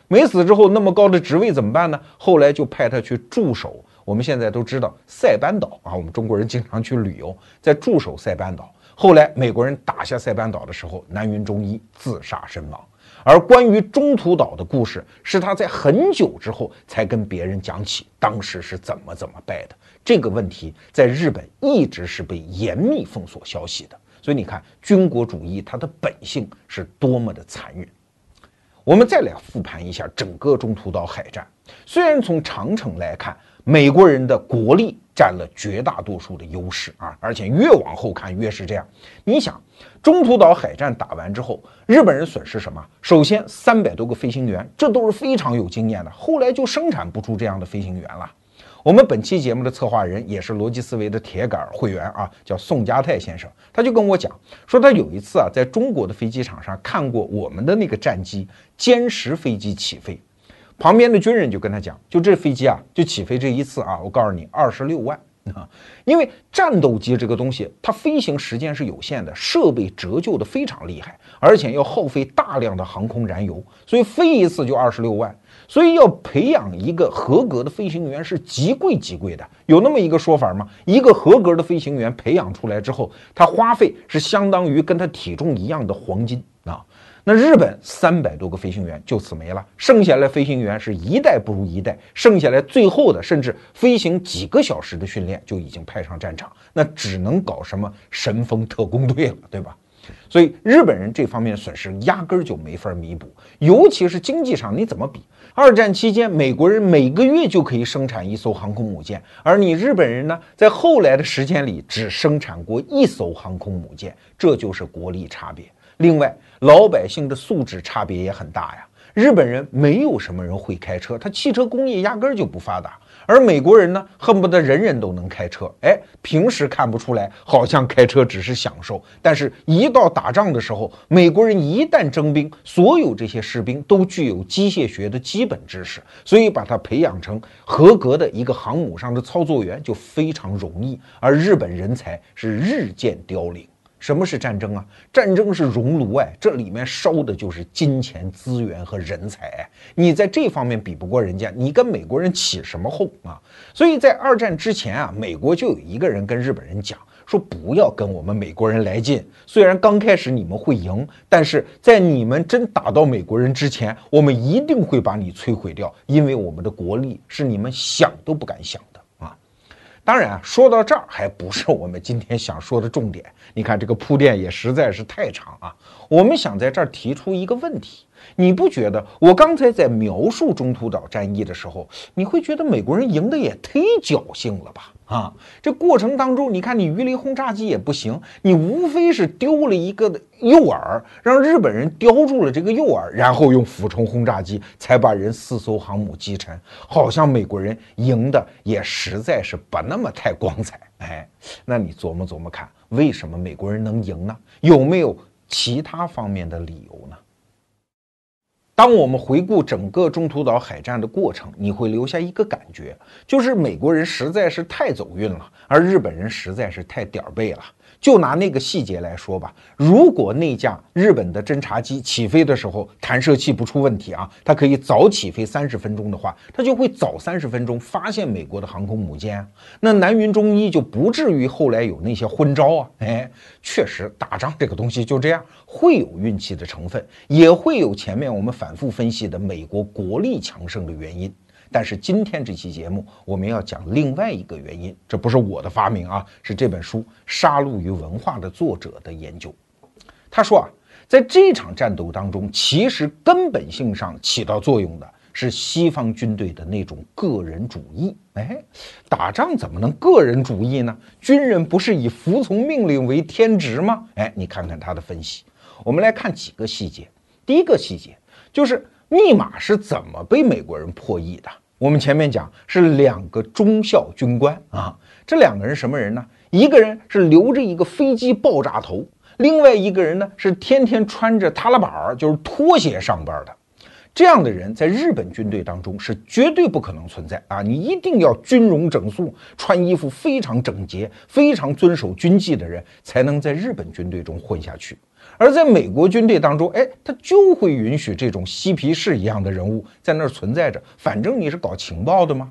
没死之后，那么高的职位怎么办呢？后来就派他去驻守。我们现在都知道塞班岛啊，我们中国人经常去旅游，在驻守塞班岛。后来美国人打下塞班岛的时候，南云忠一自杀身亡。而关于中途岛的故事，是他在很久之后才跟别人讲起，当时是怎么怎么败的。这个问题在日本一直是被严密封锁消息的。所以你看，军国主义它的本性是多么的残忍。我们再来复盘一下整个中途岛海战。虽然从长城来看，美国人的国力占了绝大多数的优势啊，而且越往后看越是这样。你想，中途岛海战打完之后，日本人损失什么？首先，三百多个飞行员，这都是非常有经验的，后来就生产不出这样的飞行员了。我们本期节目的策划人也是逻辑思维的铁杆会员啊，叫宋家泰先生，他就跟我讲说，他有一次啊，在中国的飞机场上看过我们的那个战机歼十飞机起飞，旁边的军人就跟他讲，就这飞机啊，就起飞这一次啊，我告诉你，二十六万。啊，因为战斗机这个东西，它飞行时间是有限的，设备折旧的非常厉害，而且要耗费大量的航空燃油，所以飞一次就二十六万。所以要培养一个合格的飞行员是极贵极贵的，有那么一个说法吗？一个合格的飞行员培养出来之后，他花费是相当于跟他体重一样的黄金啊。那日本三百多个飞行员就此没了，剩下来飞行员是一代不如一代，剩下来最后的甚至飞行几个小时的训练就已经派上战场，那只能搞什么神风特工队了，对吧？所以日本人这方面损失压根儿就没法弥补，尤其是经济上，你怎么比？二战期间，美国人每个月就可以生产一艘航空母舰，而你日本人呢，在后来的时间里只生产过一艘航空母舰，这就是国力差别。另外，老百姓的素质差别也很大呀。日本人没有什么人会开车，他汽车工业压根儿就不发达。而美国人呢，恨不得人人都能开车。哎，平时看不出来，好像开车只是享受，但是一到打仗的时候，美国人一旦征兵，所有这些士兵都具有机械学的基本知识，所以把他培养成合格的一个航母上的操作员就非常容易。而日本人才是日渐凋零。什么是战争啊？战争是熔炉哎，这里面烧的就是金钱资源和人才。你在这方面比不过人家，你跟美国人起什么哄啊？所以在二战之前啊，美国就有一个人跟日本人讲说，不要跟我们美国人来劲。虽然刚开始你们会赢，但是在你们真打到美国人之前，我们一定会把你摧毁掉，因为我们的国力是你们想都不敢想。当然，说到这儿还不是我们今天想说的重点。你看这个铺垫也实在是太长啊。我们想在这儿提出一个问题。你不觉得我刚才在描述中途岛战役的时候，你会觉得美国人赢的也忒侥幸了吧？啊，这过程当中，你看你鱼雷轰炸机也不行，你无非是丢了一个诱饵，让日本人叼住了这个诱饵，然后用俯冲轰炸机才把人四艘航母击沉。好像美国人赢的也实在是不那么太光彩。哎，那你琢磨琢磨看，为什么美国人能赢呢？有没有其他方面的理由呢？当我们回顾整个中途岛海战的过程，你会留下一个感觉，就是美国人实在是太走运了，而日本人实在是太点儿背了。就拿那个细节来说吧，如果那架日本的侦察机起飞的时候弹射器不出问题啊，它可以早起飞三十分钟的话，它就会早三十分钟发现美国的航空母舰，那南云忠一就不至于后来有那些昏招啊。哎，确实打仗这个东西就这样，会有运气的成分，也会有前面我们反复分析的美国国力强盛的原因。但是今天这期节目我们要讲另外一个原因，这不是我的发明啊，是这本书《杀戮与文化》的作者的研究。他说啊，在这场战斗当中，其实根本性上起到作用的是西方军队的那种个人主义。哎，打仗怎么能个人主义呢？军人不是以服从命令为天职吗？哎，你看看他的分析，我们来看几个细节。第一个细节就是密码是怎么被美国人破译的。我们前面讲是两个中校军官啊，这两个人什么人呢？一个人是留着一个飞机爆炸头，另外一个人呢是天天穿着踏拉板儿，就是拖鞋上班的。这样的人在日本军队当中是绝对不可能存在啊！你一定要军容整肃，穿衣服非常整洁，非常遵守军纪的人才能在日本军队中混下去。而在美国军队当中，哎，他就会允许这种嬉皮士一样的人物在那儿存在着。反正你是搞情报的吗？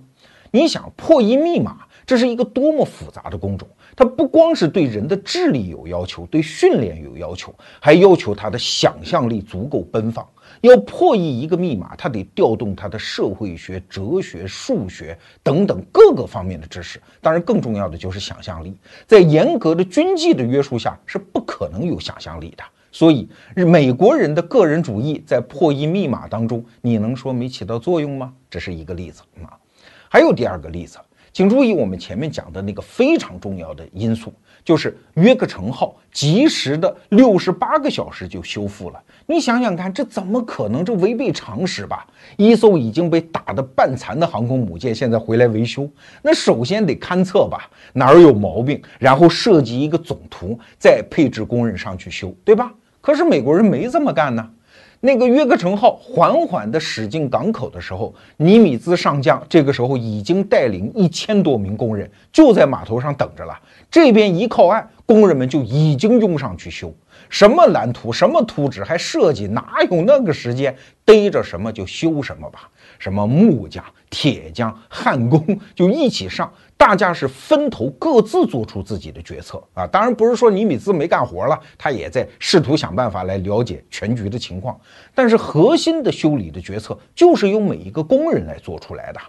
你想破译密码，这是一个多么复杂的工种！它不光是对人的智力有要求，对训练有要求，还要求他的想象力足够奔放。要破译一个密码，他得调动他的社会学、哲学、数学等等各个方面的知识。当然，更重要的就是想象力。在严格的军纪的约束下，是不可能有想象力的。所以，美国人的个人主义在破译密码当中，你能说没起到作用吗？这是一个例子啊。还有第二个例子，请注意我们前面讲的那个非常重要的因素，就是约克城号及时的六十八个小时就修复了。你想想看，这怎么可能？这违背常识吧？一艘已经被打得半残的航空母舰，现在回来维修，那首先得勘测吧，哪儿有毛病，然后设计一个总图，再配置工人上去修，对吧？可是美国人没这么干呢。那个约克城号缓缓地驶进港口的时候，尼米兹上将这个时候已经带领一千多名工人就在码头上等着了。这边一靠岸，工人们就已经拥上去修。什么蓝图，什么图纸，还设计，哪有那个时间？逮着什么就修什么吧。什么木匠、铁匠、焊工就一起上，大家是分头各自做出自己的决策啊。当然不是说尼米兹没干活了，他也在试图想办法来了解全局的情况。但是核心的修理的决策就是由每一个工人来做出来的。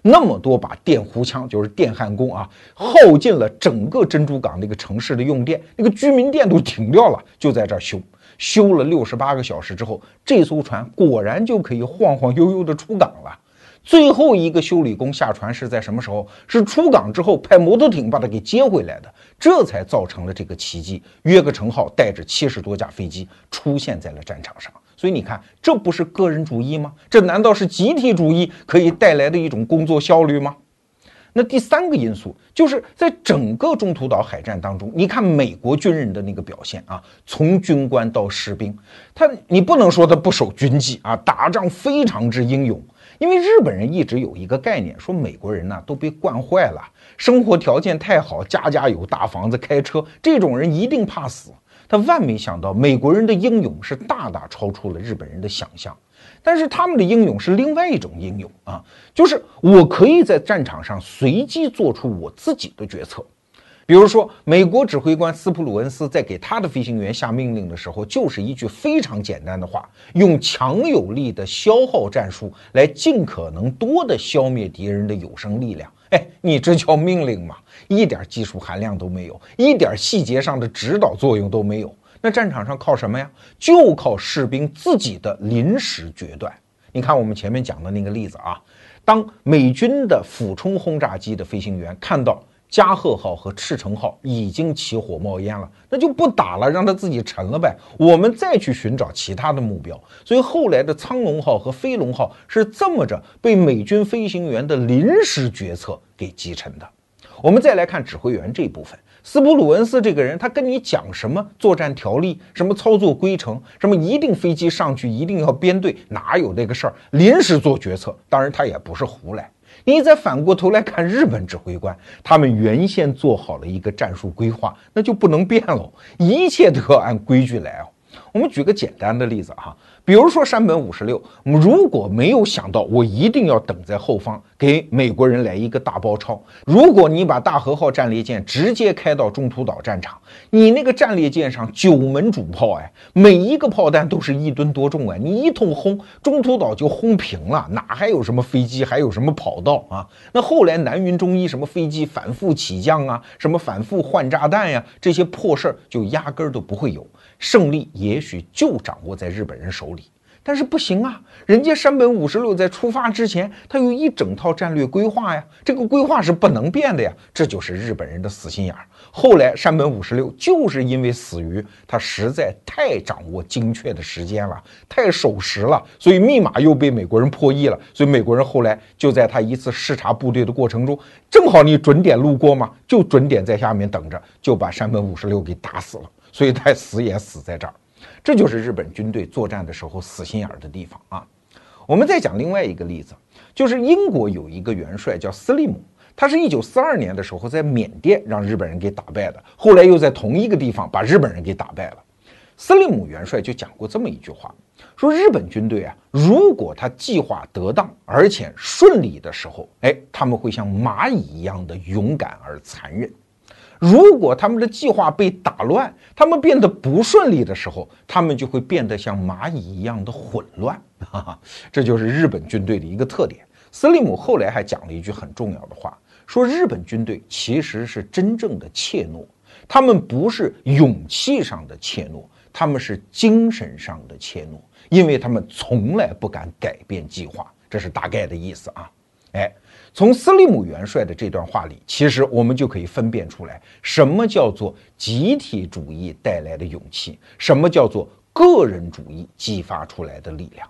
那么多把电弧枪，就是电焊工啊，耗尽了整个珍珠港那个城市的用电，那个居民电都停掉了，就在这儿修，修了六十八个小时之后，这艘船果然就可以晃晃悠悠的出港了。最后一个修理工下船是在什么时候？是出港之后派摩托艇把他给接回来的，这才造成了这个奇迹。约克城号带着七十多架飞机出现在了战场上。所以你看，这不是个人主义吗？这难道是集体主义可以带来的一种工作效率吗？那第三个因素就是在整个中途岛海战当中，你看美国军人的那个表现啊，从军官到士兵，他你不能说他不守军纪啊，打仗非常之英勇。因为日本人一直有一个概念，说美国人呢都被惯坏了，生活条件太好，家家有大房子，开车，这种人一定怕死。他万没想到，美国人的英勇是大大超出了日本人的想象。但是他们的英勇是另外一种英勇啊，就是我可以在战场上随机做出我自己的决策。比如说，美国指挥官斯普鲁恩斯在给他的飞行员下命令的时候，就是一句非常简单的话：用强有力的消耗战术来尽可能多的消灭敌人的有生力量。哎，你这叫命令吗？一点技术含量都没有，一点细节上的指导作用都没有。那战场上靠什么呀？就靠士兵自己的临时决断。你看我们前面讲的那个例子啊，当美军的俯冲轰炸机的飞行员看到加贺号和赤城号已经起火冒烟了，那就不打了，让它自己沉了呗。我们再去寻找其他的目标。所以后来的苍龙号和飞龙号是这么着被美军飞行员的临时决策给击沉的。我们再来看指挥员这一部分，斯普鲁恩斯这个人，他跟你讲什么作战条例，什么操作规程，什么一定飞机上去一定要编队，哪有那个事儿？临时做决策，当然他也不是胡来。你再反过头来看日本指挥官，他们原先做好了一个战术规划，那就不能变喽，一切都要按规矩来哦。我们举个简单的例子哈。比如说山本五十六，如果没有想到我一定要等在后方给美国人来一个大包抄，如果你把大和号战列舰直接开到中途岛战场，你那个战列舰上九门主炮，哎，每一个炮弹都是一吨多重啊，你一通轰，中途岛就轰平了，哪还有什么飞机，还有什么跑道啊？那后来南云中一什么飞机反复起降啊，什么反复换炸弹呀，这些破事儿就压根儿都不会有。胜利也许就掌握在日本人手里，但是不行啊，人家山本五十六在出发之前，他有一整套战略规划呀，这个规划是不能变的呀，这就是日本人的死心眼儿。后来山本五十六就是因为死于他实在太掌握精确的时间了，太守时了，所以密码又被美国人破译了，所以美国人后来就在他一次视察部队的过程中，正好你准点路过嘛，就准点在下面等着，就把山本五十六给打死了，所以他死也死在这儿。这就是日本军队作战的时候死心眼儿的地方啊！我们再讲另外一个例子，就是英国有一个元帅叫斯利姆，他是一九四二年的时候在缅甸让日本人给打败的，后来又在同一个地方把日本人给打败了。斯利姆元帅就讲过这么一句话，说日本军队啊，如果他计划得当而且顺利的时候，哎，他们会像蚂蚁一样的勇敢而残忍。如果他们的计划被打乱，他们变得不顺利的时候，他们就会变得像蚂蚁一样的混乱。哈哈，这就是日本军队的一个特点。斯利姆后来还讲了一句很重要的话，说日本军队其实是真正的怯懦，他们不是勇气上的怯懦，他们是精神上的怯懦，因为他们从来不敢改变计划。这是大概的意思啊。哎。从斯利姆元帅的这段话里，其实我们就可以分辨出来，什么叫做集体主义带来的勇气，什么叫做个人主义激发出来的力量。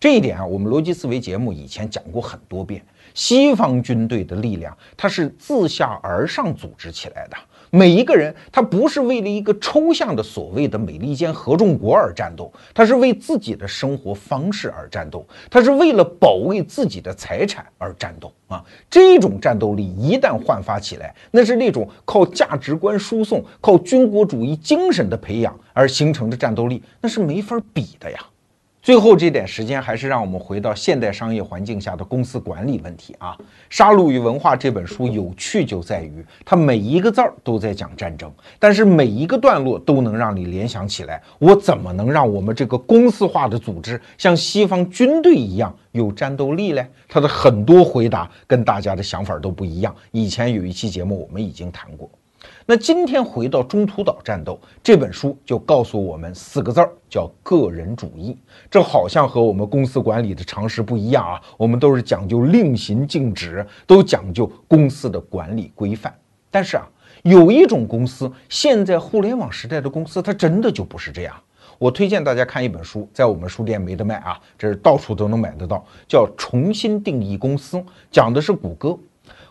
这一点啊，我们逻辑思维节目以前讲过很多遍。西方军队的力量，它是自下而上组织起来的。每一个人，他不是为了一个抽象的所谓的美利坚合众国而战斗，他是为自己的生活方式而战斗，他是为了保卫自己的财产而战斗啊！这种战斗力一旦焕发起来，那是那种靠价值观输送、靠军国主义精神的培养而形成的战斗力，那是没法比的呀。最后这点时间，还是让我们回到现代商业环境下的公司管理问题啊。《杀戮与文化》这本书有趣就在于，它每一个字儿都在讲战争，但是每一个段落都能让你联想起来，我怎么能让我们这个公司化的组织像西方军队一样有战斗力嘞？他的很多回答跟大家的想法都不一样。以前有一期节目我们已经谈过。那今天回到中途岛战斗这本书，就告诉我们四个字儿，叫个人主义。这好像和我们公司管理的常识不一样啊。我们都是讲究令行禁止，都讲究公司的管理规范。但是啊，有一种公司，现在互联网时代的公司，它真的就不是这样。我推荐大家看一本书，在我们书店没得卖啊，这是到处都能买得到，叫《重新定义公司》，讲的是谷歌。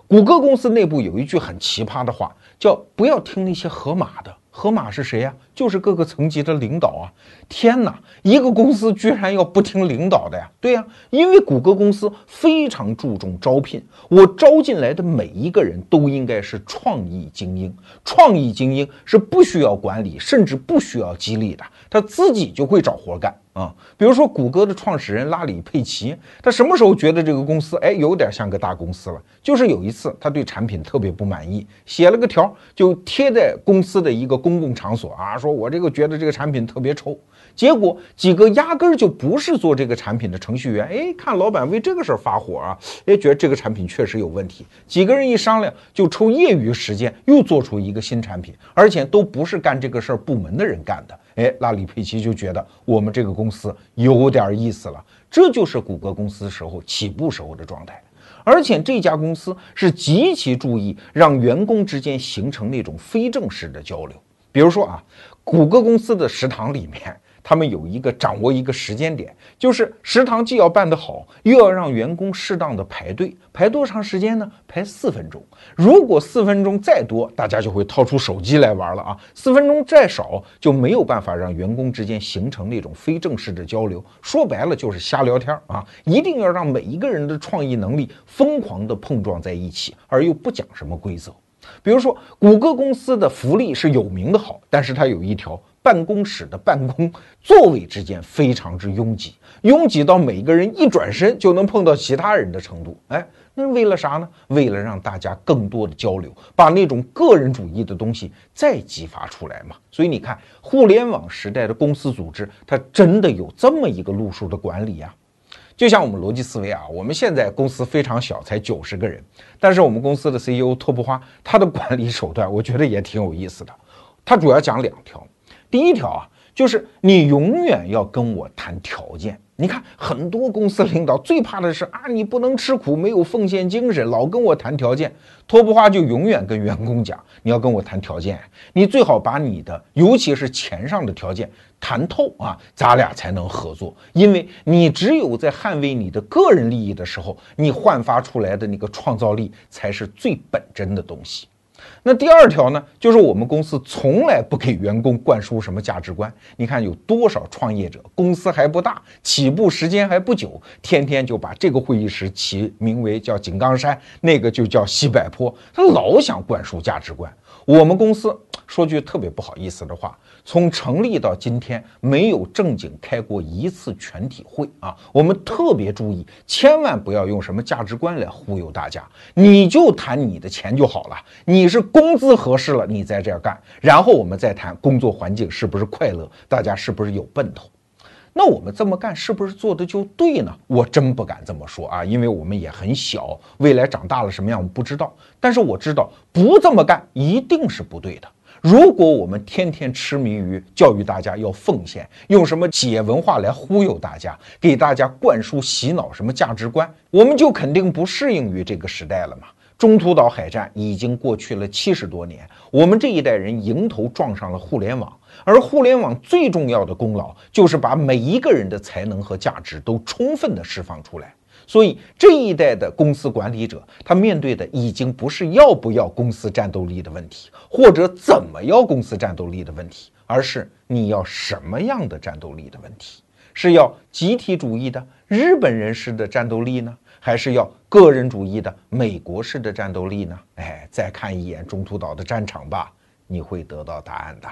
谷歌公司内部有一句很奇葩的话。叫不要听那些河马的，河马是谁呀？就是各个层级的领导啊！天哪，一个公司居然要不听领导的呀？对呀，因为谷歌公司非常注重招聘，我招进来的每一个人都应该是创意精英。创意精英是不需要管理，甚至不需要激励的，他自己就会找活干。啊，比如说谷歌的创始人拉里·佩奇，他什么时候觉得这个公司哎有点像个大公司了？就是有一次他对产品特别不满意，写了个条就贴在公司的一个公共场所啊，说我这个觉得这个产品特别臭。结果几个压根儿就不是做这个产品的程序员，哎，看老板为这个事儿发火啊，哎，觉得这个产品确实有问题。几个人一商量，就抽业余时间又做出一个新产品，而且都不是干这个事儿部门的人干的。哎，拉里·佩奇就觉得我们这个公司有点意思了。这就是谷歌公司时候起步时候的状态，而且这家公司是极其注意让员工之间形成那种非正式的交流。比如说啊，谷歌公司的食堂里面。他们有一个掌握一个时间点，就是食堂既要办得好，又要让员工适当的排队，排多长时间呢？排四分钟。如果四分钟再多，大家就会掏出手机来玩了啊；四分钟再少，就没有办法让员工之间形成那种非正式的交流。说白了就是瞎聊天啊！一定要让每一个人的创意能力疯狂的碰撞在一起，而又不讲什么规则。比如说，谷歌公司的福利是有名的好，但是它有一条。办公室的办公座位之间非常之拥挤，拥挤到每个人一转身就能碰到其他人的程度。哎，那是为了啥呢？为了让大家更多的交流，把那种个人主义的东西再激发出来嘛。所以你看，互联网时代的公司组织，它真的有这么一个路数的管理呀。就像我们逻辑思维啊，我们现在公司非常小，才九十个人，但是我们公司的 CEO 托布花，他的管理手段，我觉得也挺有意思的。他主要讲两条。第一条啊，就是你永远要跟我谈条件你看，很多公司领导最怕的是啊，你不能吃苦，没有奉献精神，老跟我谈条件。托布花就永远跟员工讲，你要跟我谈条件，你最好把你的，尤其是钱上的条件谈透啊，咱俩才能合作。因为你只有在捍卫你的个人利益的时候，你焕发出来的那个创造力才是最本真的东西。那第二条呢，就是我们公司从来不给员工灌输什么价值观。你看有多少创业者，公司还不大，起步时间还不久，天天就把这个会议室起名为叫井冈山，那个就叫西柏坡，他老想灌输价值观。我们公司说句特别不好意思的话。从成立到今天，没有正经开过一次全体会啊！我们特别注意，千万不要用什么价值观来忽悠大家。你就谈你的钱就好了，你是工资合适了，你在这儿干，然后我们再谈工作环境是不是快乐，大家是不是有奔头。那我们这么干是不是做的就对呢？我真不敢这么说啊，因为我们也很小，未来长大了什么样我不知道。但是我知道，不这么干一定是不对的。如果我们天天痴迷于教育大家要奉献，用什么企业文化来忽悠大家，给大家灌输洗脑什么价值观，我们就肯定不适应于这个时代了嘛。中途岛海战已经过去了七十多年，我们这一代人迎头撞上了互联网，而互联网最重要的功劳就是把每一个人的才能和价值都充分的释放出来。所以这一代的公司管理者，他面对的已经不是要不要公司战斗力的问题，或者怎么要公司战斗力的问题，而是你要什么样的战斗力的问题？是要集体主义的日本人式的战斗力呢，还是要个人主义的美国式的战斗力呢？哎，再看一眼中途岛的战场吧，你会得到答案的。